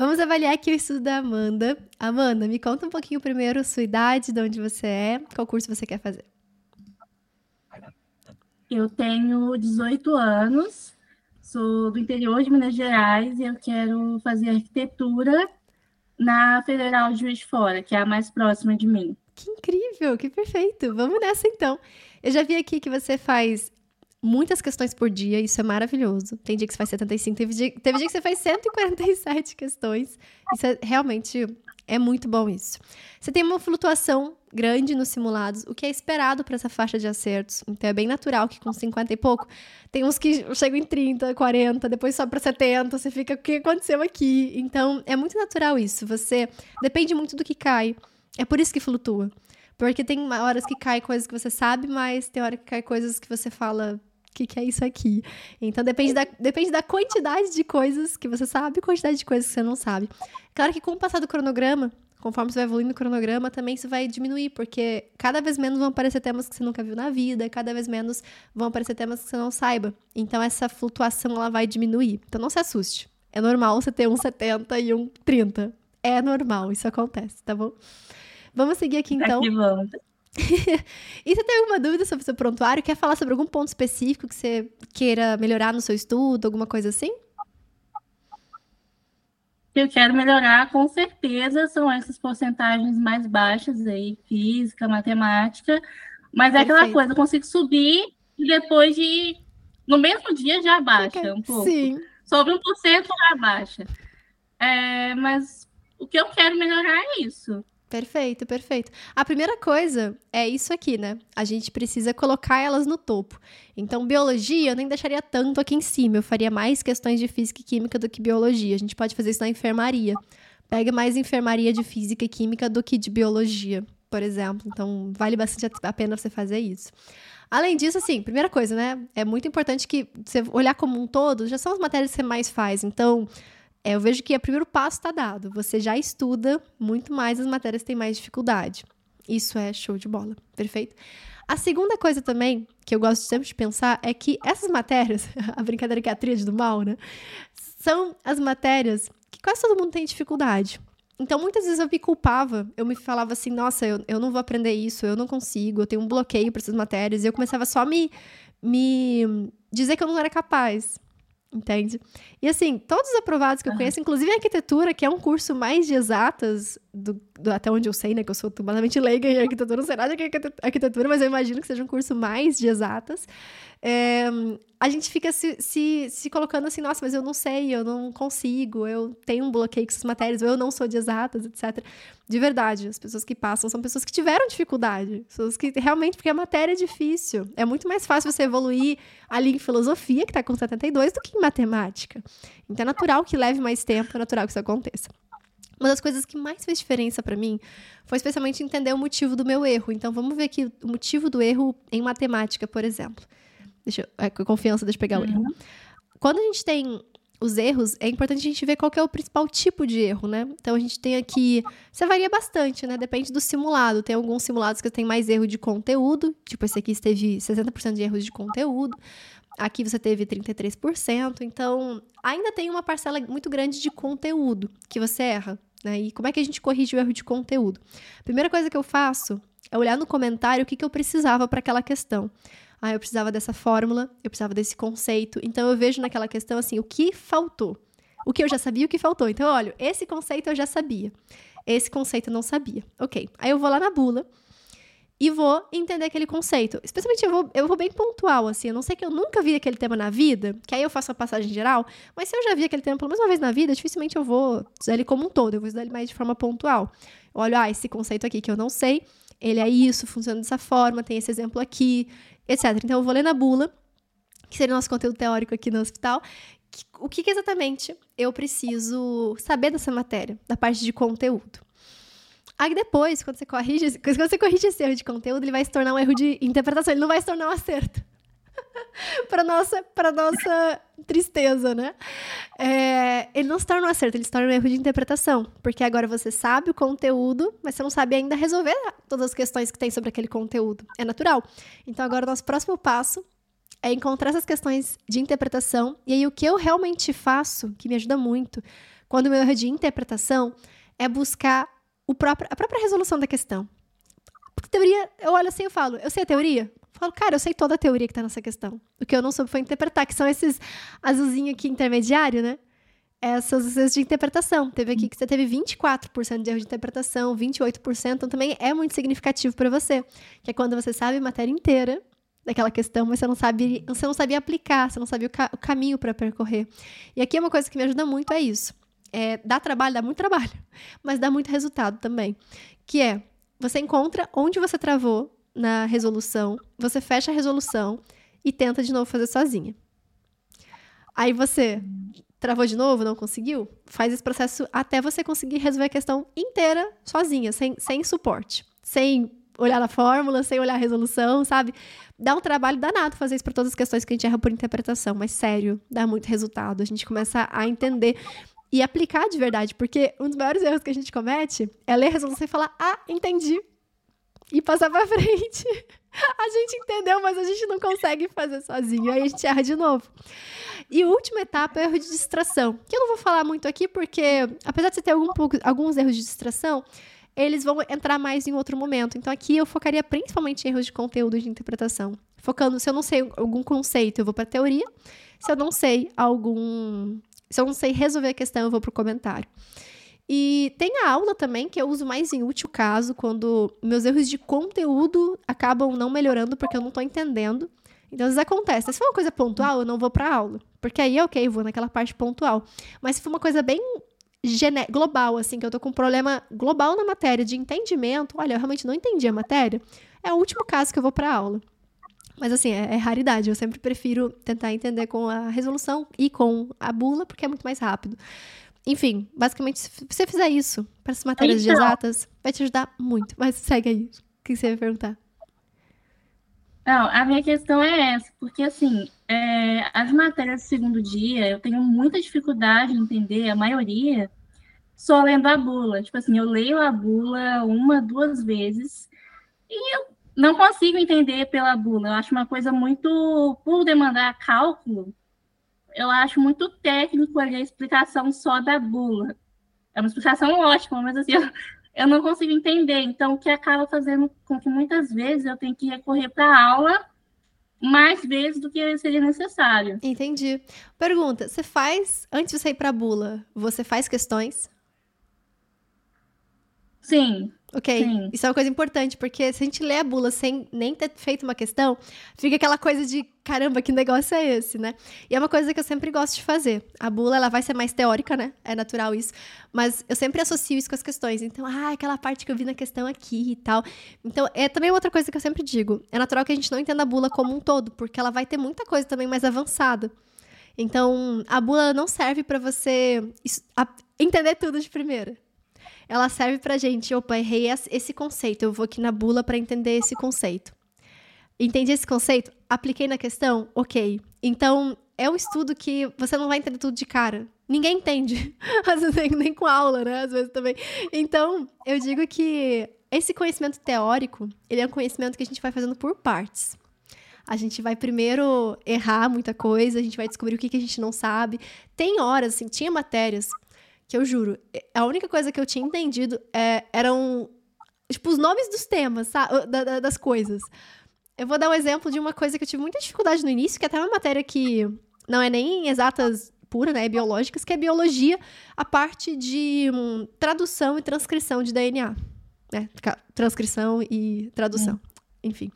Vamos avaliar aqui o estudo da Amanda. Amanda, me conta um pouquinho primeiro sua idade, de onde você é, qual curso você quer fazer. Eu tenho 18 anos, sou do interior de Minas Gerais e eu quero fazer arquitetura na Federal de Juiz de Fora, que é a mais próxima de mim. Que incrível, que perfeito. Vamos nessa então. Eu já vi aqui que você faz muitas questões por dia, isso é maravilhoso. Tem dia que você faz 75, teve dia, teve dia que você faz 147 questões. Isso é realmente é muito bom isso. Você tem uma flutuação grande nos simulados, o que é esperado para essa faixa de acertos. Então é bem natural que com 50 e pouco, tem uns que chegam em 30, 40, depois sobe para 70, você fica o que aconteceu aqui? Então é muito natural isso. Você depende muito do que cai. É por isso que flutua. Porque tem horas que cai coisas que você sabe, mas tem hora que cai coisas que você fala, o que, que é isso aqui? Então depende da, depende da quantidade de coisas que você sabe e quantidade de coisas que você não sabe. Claro que com o passar do cronograma, conforme você vai evoluindo o cronograma, também isso vai diminuir, porque cada vez menos vão aparecer temas que você nunca viu na vida, cada vez menos vão aparecer temas que você não saiba. Então essa flutuação ela vai diminuir. Então não se assuste. É normal você ter um 70 e um 30. É normal, isso acontece, tá bom? Vamos seguir aqui então. Aqui vamos. e você tem alguma dúvida sobre o seu prontuário? Quer falar sobre algum ponto específico que você queira melhorar no seu estudo, alguma coisa assim? eu quero melhorar, com certeza, são essas porcentagens mais baixas aí, física, matemática. Mas é Perfeito. aquela coisa, eu consigo subir e depois de. No mesmo dia já baixa um pouco. Sim. Sobre 1% já baixa. É, mas o que eu quero melhorar é isso. Perfeito, perfeito. A primeira coisa é isso aqui, né? A gente precisa colocar elas no topo. Então, biologia eu nem deixaria tanto aqui em cima. Eu faria mais questões de física e química do que biologia. A gente pode fazer isso na enfermaria. Pega mais enfermaria de física e química do que de biologia, por exemplo. Então, vale bastante a pena você fazer isso. Além disso, assim, primeira coisa, né? É muito importante que você olhar como um todo, já são as matérias que você mais faz. Então, é, eu vejo que o primeiro passo está dado. Você já estuda muito mais as matérias que têm mais dificuldade. Isso é show de bola, perfeito? A segunda coisa também, que eu gosto sempre de pensar, é que essas matérias, a brincadeira que é a tríade do mal, né? São as matérias que quase todo mundo tem dificuldade. Então, muitas vezes eu me culpava, eu me falava assim, nossa, eu, eu não vou aprender isso, eu não consigo, eu tenho um bloqueio para essas matérias, e eu começava só a me, me dizer que eu não era capaz. Entende? E assim, todos os aprovados que eu conheço, inclusive a arquitetura, que é um curso mais de exatas, do, do, até onde eu sei, né? Que eu sou completamente leiga em arquitetura, não sei nada de arquitetura, mas eu imagino que seja um curso mais de exatas é, a gente fica se, se, se colocando assim, nossa, mas eu não sei, eu não consigo, eu tenho um bloqueio com essas matérias, ou eu não sou de exatas, etc. De verdade, as pessoas que passam são pessoas que tiveram dificuldade, pessoas que realmente, porque a matéria é difícil. É muito mais fácil você evoluir ali em filosofia, que está com 72, do que em matemática. Então é natural que leve mais tempo, é natural que isso aconteça. Uma das coisas que mais fez diferença para mim foi especialmente entender o motivo do meu erro. Então vamos ver aqui o motivo do erro em matemática, por exemplo. Deixa eu, é, com confiança, deixa eu pegar uhum. o erro. Uhum. Quando a gente tem os erros, é importante a gente ver qual é o principal tipo de erro, né? Então a gente tem aqui. Isso varia bastante, né? Depende do simulado. Tem alguns simulados que tem mais erro de conteúdo. Tipo, esse aqui teve 60% de erros de conteúdo. Aqui você teve 33%. Então, ainda tem uma parcela muito grande de conteúdo que você erra. Né? E como é que a gente corrige o erro de conteúdo? A primeira coisa que eu faço é olhar no comentário o que, que eu precisava para aquela questão ah, eu precisava dessa fórmula, eu precisava desse conceito. Então eu vejo naquela questão assim, o que faltou? O que eu já sabia o que faltou. Então, olha, esse conceito eu já sabia. Esse conceito eu não sabia. Ok. Aí eu vou lá na bula e vou entender aquele conceito. Especialmente eu vou, eu vou bem pontual, assim. Eu não sei que eu nunca vi aquele tema na vida, que aí eu faço a passagem geral, mas se eu já vi aquele tema pelo menos uma vez na vida, dificilmente eu vou estudar ele como um todo, eu vou estudar ele mais de forma pontual. Eu olho, ah, esse conceito aqui que eu não sei, ele é isso, funciona dessa forma, tem esse exemplo aqui, etc. Então, eu vou ler na bula, que seria o nosso conteúdo teórico aqui no hospital, o que, que exatamente eu preciso saber dessa matéria, da parte de conteúdo. Aí depois, quando você corrige, quando você corrige esse erro de conteúdo, ele vai se tornar um erro de interpretação, ele não vai se tornar um acerto. para nossa para nossa tristeza, né? É, ele não se torna um acerto, ele se torna um erro de interpretação, porque agora você sabe o conteúdo, mas você não sabe ainda resolver todas as questões que tem sobre aquele conteúdo. É natural. Então agora nosso próximo passo é encontrar essas questões de interpretação e aí o que eu realmente faço, que me ajuda muito, quando o meu erro de interpretação é buscar próprio, a própria resolução da questão. Porque teoria, eu olho assim e falo, eu sei a teoria? Eu falo, cara, eu sei toda a teoria que tá nessa questão. O que eu não soube foi interpretar, que são esses azulzinhos aqui intermediário, né? Essas vezes de interpretação. Teve aqui que você teve 24% de erro de interpretação, 28%, então também é muito significativo para você. Que é quando você sabe a matéria inteira daquela questão, mas você não sabe, você não sabia aplicar, você não sabia o, ca o caminho para percorrer. E aqui é uma coisa que me ajuda muito é isso. É, dá trabalho, dá muito trabalho, mas dá muito resultado também. Que é, você encontra onde você travou na resolução, você fecha a resolução e tenta de novo fazer sozinha. Aí você travou de novo, não conseguiu, faz esse processo até você conseguir resolver a questão inteira sozinha, sem, sem suporte, sem olhar na fórmula, sem olhar a resolução, sabe? Dá um trabalho danado fazer isso para todas as questões que a gente erra por interpretação, mas sério, dá muito resultado. A gente começa a entender e aplicar de verdade, porque um dos maiores erros que a gente comete é ler a resolução e falar: "Ah, entendi". E passar para frente. A gente entendeu, mas a gente não consegue fazer sozinho. Aí a gente erra de novo. E última etapa é o erro de distração, que eu não vou falar muito aqui, porque apesar de você ter algum, alguns erros de distração, eles vão entrar mais em outro momento. Então aqui eu focaria principalmente em erros de conteúdo de interpretação. Focando, se eu não sei algum conceito, eu vou para teoria. Se eu não sei algum se eu não sei resolver a questão, eu vou pro comentário. E tem a aula também, que eu uso mais em útil caso, quando meus erros de conteúdo acabam não melhorando porque eu não tô entendendo. Então, às vezes acontece. Se for uma coisa pontual, eu não vou pra aula. Porque aí, ok, vou naquela parte pontual. Mas se for uma coisa bem global, assim, que eu tô com um problema global na matéria de entendimento, olha, eu realmente não entendi a matéria, é o último caso que eu vou pra aula. Mas assim, é, é, raridade. Eu sempre prefiro tentar entender com a resolução e com a bula, porque é muito mais rápido. Enfim, basicamente, se você fizer isso para as matérias então, exatas, vai te ajudar muito. Mas segue aí. O que você vai perguntar? Não, a minha questão é essa, porque assim, é, as matérias do segundo dia, eu tenho muita dificuldade em entender, a maioria, só lendo a bula. Tipo assim, eu leio a bula uma, duas vezes, e eu não consigo entender pela bula. Eu acho uma coisa muito, por demandar cálculo, eu acho muito técnico ali a explicação só da bula. É uma explicação ótima, mas assim, eu, eu não consigo entender. Então, o que acaba fazendo com que muitas vezes eu tenho que recorrer para a aula mais vezes do que seria necessário. Entendi. Pergunta: você faz, antes de você ir para a bula, você faz questões? Sim. Ok? Sim. Isso é uma coisa importante, porque se a gente lê a bula sem nem ter feito uma questão, fica aquela coisa de caramba, que negócio é esse, né? E é uma coisa que eu sempre gosto de fazer. A bula, ela vai ser mais teórica, né? É natural isso. Mas eu sempre associo isso com as questões. Então, ah, aquela parte que eu vi na questão aqui e tal. Então, é também outra coisa que eu sempre digo. É natural que a gente não entenda a bula como um todo, porque ela vai ter muita coisa também mais avançada. Então, a bula não serve para você entender tudo de primeira ela serve pra gente, opa, errei esse conceito, eu vou aqui na bula para entender esse conceito. Entendi esse conceito? Apliquei na questão? Ok. Então, é um estudo que você não vai entender tudo de cara. Ninguém entende. Às vezes nem, nem com aula, né? Às vezes também. Então, eu digo que esse conhecimento teórico, ele é um conhecimento que a gente vai fazendo por partes. A gente vai primeiro errar muita coisa, a gente vai descobrir o que, que a gente não sabe. Tem horas, assim, tinha matérias que eu juro, a única coisa que eu tinha entendido é, eram, tipo, os nomes dos temas, sabe? Da, da, das coisas. Eu vou dar um exemplo de uma coisa que eu tive muita dificuldade no início, que é até uma matéria que não é nem exatas pura, né? É biológicas, que é biologia, a parte de um, tradução e transcrição de DNA. Né? Transcrição e tradução. Hum. Enfim.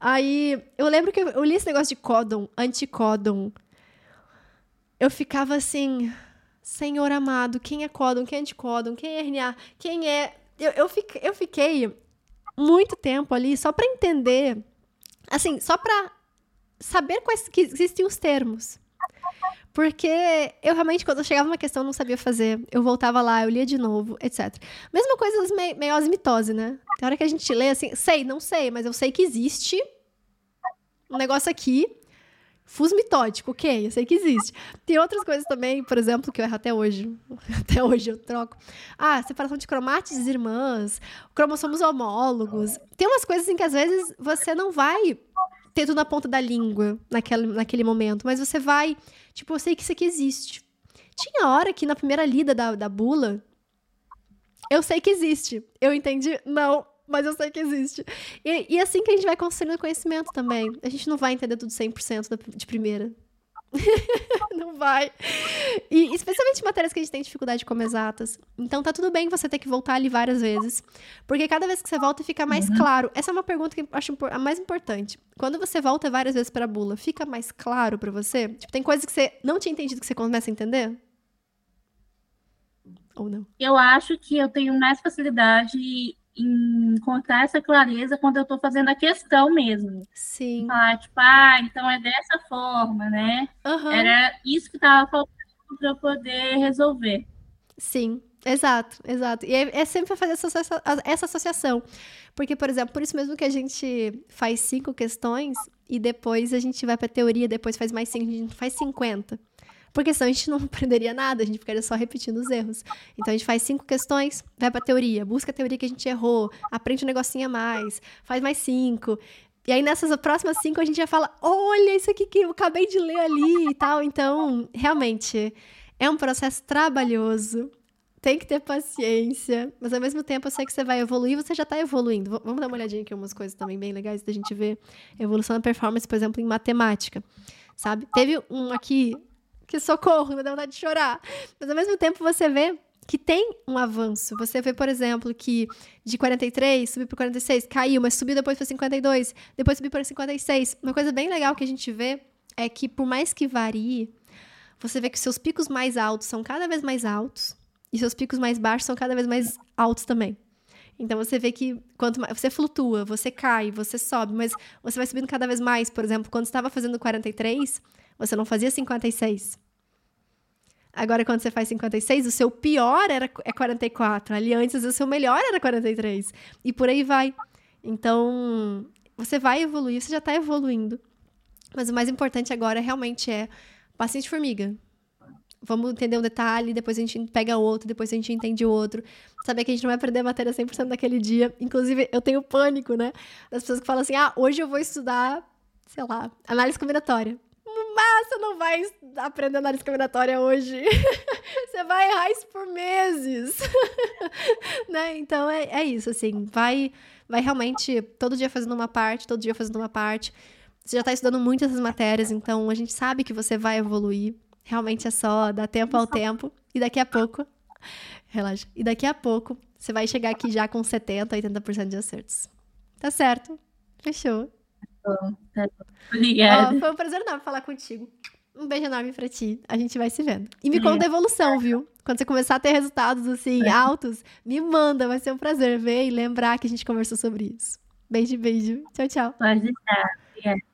Aí, eu lembro que eu, eu li esse negócio de códon, anticódon. Eu ficava assim, Senhor amado, quem é códon, quem é anticódon, quem é RNA, quem é. Eu, eu, fiquei, eu fiquei muito tempo ali só para entender, assim, só para saber quais que existem os termos. Porque eu realmente, quando eu chegava uma questão, não sabia fazer. Eu voltava lá, eu lia de novo, etc. Mesma coisa das me meiose mitose, né? Tem hora que a gente lê assim, sei, não sei, mas eu sei que existe um negócio aqui Fuso mitótico, ok, eu sei que existe. Tem outras coisas também, por exemplo, que eu erro até hoje. Até hoje eu troco. Ah, separação de cromátides irmãs, cromossomos homólogos. Tem umas coisas assim que às vezes você não vai ter tudo na ponta da língua naquele, naquele momento, mas você vai. Tipo, eu sei que isso aqui existe. Tinha hora que na primeira lida da, da bula, eu sei que existe. Eu entendi? Não, mas eu sei que existe. E, e assim que a gente vai construindo conhecimento também. A gente não vai entender tudo 100% de primeira. não vai. E especialmente matérias que a gente tem dificuldade como exatas. Então tá tudo bem você ter que voltar ali várias vezes. Porque cada vez que você volta fica mais uhum. claro. Essa é uma pergunta que eu acho a mais importante. Quando você volta várias vezes pra bula, fica mais claro para você? Tipo, tem coisas que você não tinha entendido que você começa a entender? Ou não? Eu acho que eu tenho mais facilidade encontrar essa clareza quando eu estou fazendo a questão mesmo. Sim. Falar, tipo, ah, então é dessa forma, né? Uhum. Era isso que estava faltando para eu poder resolver. Sim, exato, exato. E é, é sempre fazer essa, essa associação. Porque, por exemplo, por isso mesmo que a gente faz cinco questões e depois a gente vai para teoria, depois faz mais cinco, a gente faz 50. Porque senão a gente não aprenderia nada, a gente ficaria só repetindo os erros. Então a gente faz cinco questões, vai pra teoria, busca a teoria que a gente errou, aprende um negocinho a mais, faz mais cinco. E aí nessas próximas cinco a gente já fala: olha, isso aqui que eu acabei de ler ali e tal. Então, realmente, é um processo trabalhoso. Tem que ter paciência, mas ao mesmo tempo eu sei que você vai evoluir, você já está evoluindo. Vamos dar uma olhadinha aqui, umas coisas também bem legais da gente ver. Evolução da performance, por exemplo, em matemática, sabe? Teve um aqui, que socorro, me dá vontade de chorar. Mas ao mesmo tempo você vê que tem um avanço. Você vê, por exemplo, que de 43 subiu para 46, caiu, mas subiu depois para 52, depois subiu para 56. Uma coisa bem legal que a gente vê é que por mais que varie, você vê que seus picos mais altos são cada vez mais altos e seus picos mais baixos são cada vez mais altos também. Então você vê que quanto mais você flutua, você cai, você sobe, mas você vai subindo cada vez mais. Por exemplo, quando estava fazendo 43, você não fazia 56. Agora, quando você faz 56, o seu pior era, é 44. Ali antes, o seu melhor era 43. E por aí vai. Então, você vai evoluir, você já está evoluindo. Mas o mais importante agora realmente é paciente formiga. Vamos entender um detalhe, depois a gente pega outro, depois a gente entende o outro. Saber que a gente não vai aprender a matéria 100% naquele dia. Inclusive, eu tenho pânico, né? Das pessoas que falam assim: ah, hoje eu vou estudar, sei lá, análise combinatória. Mas você não vai aprender análise combinatória hoje. você vai errar isso por meses. né? Então é, é isso, assim. Vai, vai realmente todo dia fazendo uma parte, todo dia fazendo uma parte. Você já está estudando muito essas matérias, então a gente sabe que você vai evoluir. Realmente é só dar tempo ao tempo. E daqui a pouco. Relaxa. E daqui a pouco você vai chegar aqui já com 70%, 80% de acertos. Tá certo. Fechou. Tá Obrigada. Oh, foi um prazer enorme falar contigo. Um beijo enorme pra ti. A gente vai se vendo. E me conta a evolução, viu? Quando você começar a ter resultados assim, altos, me manda. Vai ser um prazer ver e lembrar que a gente conversou sobre isso. Beijo, beijo. Tchau, tchau. Pode deixar. Obrigada.